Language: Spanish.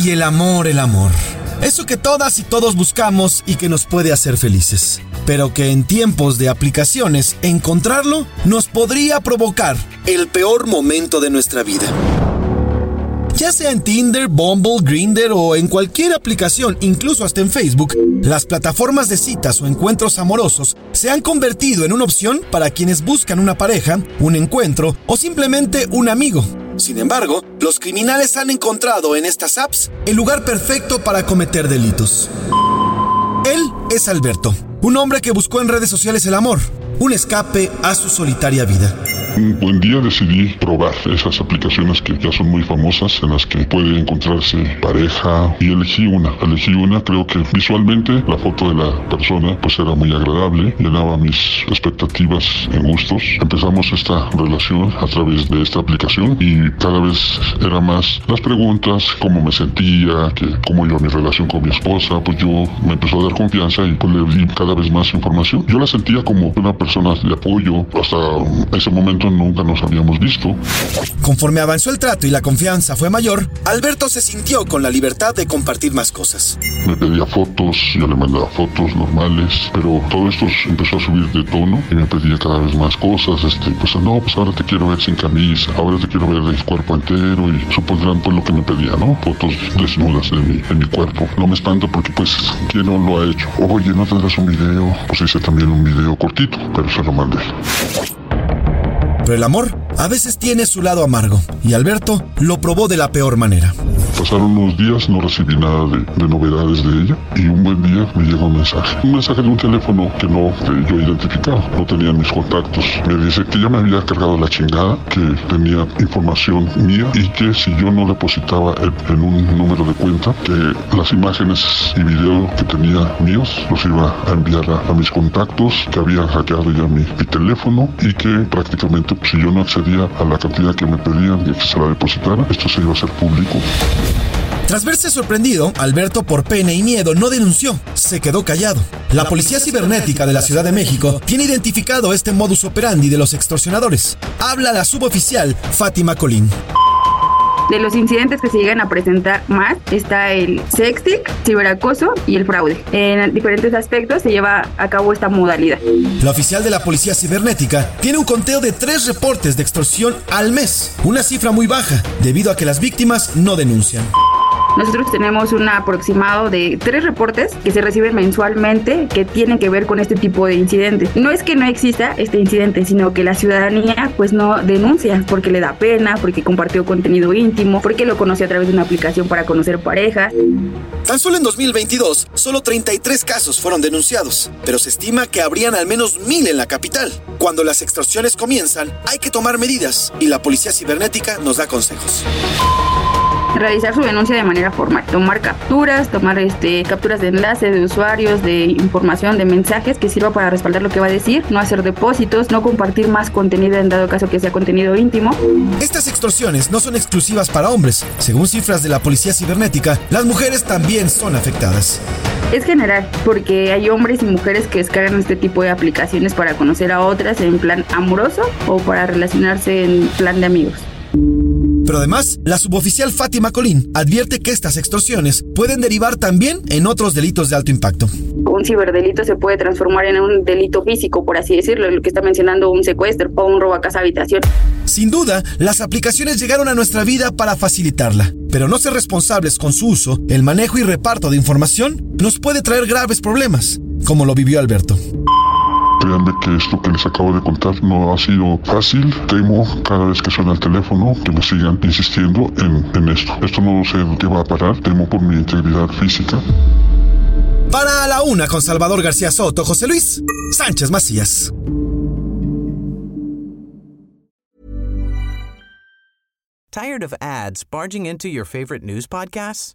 Ay, el amor, el amor. Eso que todas y todos buscamos y que nos puede hacer felices. Pero que en tiempos de aplicaciones, encontrarlo nos podría provocar el peor momento de nuestra vida. Ya sea en Tinder, Bumble, Grinder o en cualquier aplicación, incluso hasta en Facebook, las plataformas de citas o encuentros amorosos se han convertido en una opción para quienes buscan una pareja, un encuentro o simplemente un amigo. Sin embargo, los criminales han encontrado en estas apps el lugar perfecto para cometer delitos. Él es Alberto, un hombre que buscó en redes sociales el amor, un escape a su solitaria vida. Un buen día decidí probar esas aplicaciones que ya son muy famosas en las que puede encontrarse pareja y elegí una. Elegí una, creo que visualmente la foto de la persona pues era muy agradable, llenaba mis expectativas en gustos. Empezamos esta relación a través de esta aplicación y cada vez era más las preguntas, cómo me sentía, que, cómo iba mi relación con mi esposa, pues yo me empezó a dar confianza y pues le di cada vez más información. Yo la sentía como una persona de apoyo, hasta ese momento nunca nos habíamos visto. Conforme avanzó el trato y la confianza fue mayor, Alberto se sintió con la libertad de compartir más cosas. Me pedía fotos, yo le mandaba fotos normales, pero todo esto empezó a subir de tono y me pedía cada vez más cosas. Este, pues no, pues ahora te quiero ver sin camisa, ahora te quiero ver el cuerpo entero y supondrán pues lo que me pedía, ¿no? Fotos desnudas de mi, de mi cuerpo. No me espanta porque pues quién no lo ha hecho. Oye, ¿no tendrás un video? Pues hice también un video cortito, pero se lo mandé. Pero el amor a veces tiene su lado amargo y Alberto lo probó de la peor manera. Pasaron unos días, no recibí nada de, de, novedades de ella y un buen día me llega un mensaje. Un mensaje de un teléfono que no yo identificado, no tenía mis contactos. Me dice que ya me había cargado la chingada, que tenía información mía y que si yo no depositaba en, un número de cuenta, que las imágenes y videos que tenía míos los iba a enviar a, mis contactos, que había hackeado ya mi, mi teléfono y que prácticamente pues, si yo no accedía a la cantidad que me pedían y que se la depositara, esto se iba a hacer público. Tras verse sorprendido, Alberto por pena y miedo no denunció, se quedó callado. La Policía Cibernética de la Ciudad de México tiene identificado este modus operandi de los extorsionadores. Habla la suboficial Fátima Colín. De los incidentes que se llegan a presentar más está el sexting, ciberacoso y el fraude. En diferentes aspectos se lleva a cabo esta modalidad. La oficial de la Policía Cibernética tiene un conteo de tres reportes de extorsión al mes, una cifra muy baja, debido a que las víctimas no denuncian. Nosotros tenemos un aproximado de tres reportes que se reciben mensualmente que tienen que ver con este tipo de incidentes. No es que no exista este incidente, sino que la ciudadanía pues no denuncia porque le da pena, porque compartió contenido íntimo, porque lo conoció a través de una aplicación para conocer parejas. Tan solo en 2022, solo 33 casos fueron denunciados, pero se estima que habrían al menos mil en la capital. Cuando las extorsiones comienzan, hay que tomar medidas y la policía cibernética nos da consejos realizar su denuncia de manera formal, tomar capturas, tomar este, capturas de enlaces de usuarios, de información, de mensajes que sirva para respaldar lo que va a decir, no hacer depósitos, no compartir más contenido en dado caso que sea contenido íntimo. Estas extorsiones no son exclusivas para hombres. Según cifras de la Policía Cibernética, las mujeres también son afectadas. Es general, porque hay hombres y mujeres que descargan este tipo de aplicaciones para conocer a otras en plan amoroso o para relacionarse en plan de amigos. Pero además, la suboficial Fátima Colín advierte que estas extorsiones pueden derivar también en otros delitos de alto impacto. Un ciberdelito se puede transformar en un delito físico, por así decirlo, lo que está mencionando un secuestro o un robo a casa habitación. Sin duda, las aplicaciones llegaron a nuestra vida para facilitarla, pero no ser responsables con su uso, el manejo y reparto de información nos puede traer graves problemas, como lo vivió Alberto. Créanme que esto que les acabo de contar no ha sido fácil. Temo cada vez que suena el teléfono que me sigan insistiendo en, en esto. Esto no sé qué va a parar. Temo por mi integridad física. Para la una con Salvador García Soto, José Luis Sánchez Macías. Tired of ads barging into your favorite news podcasts?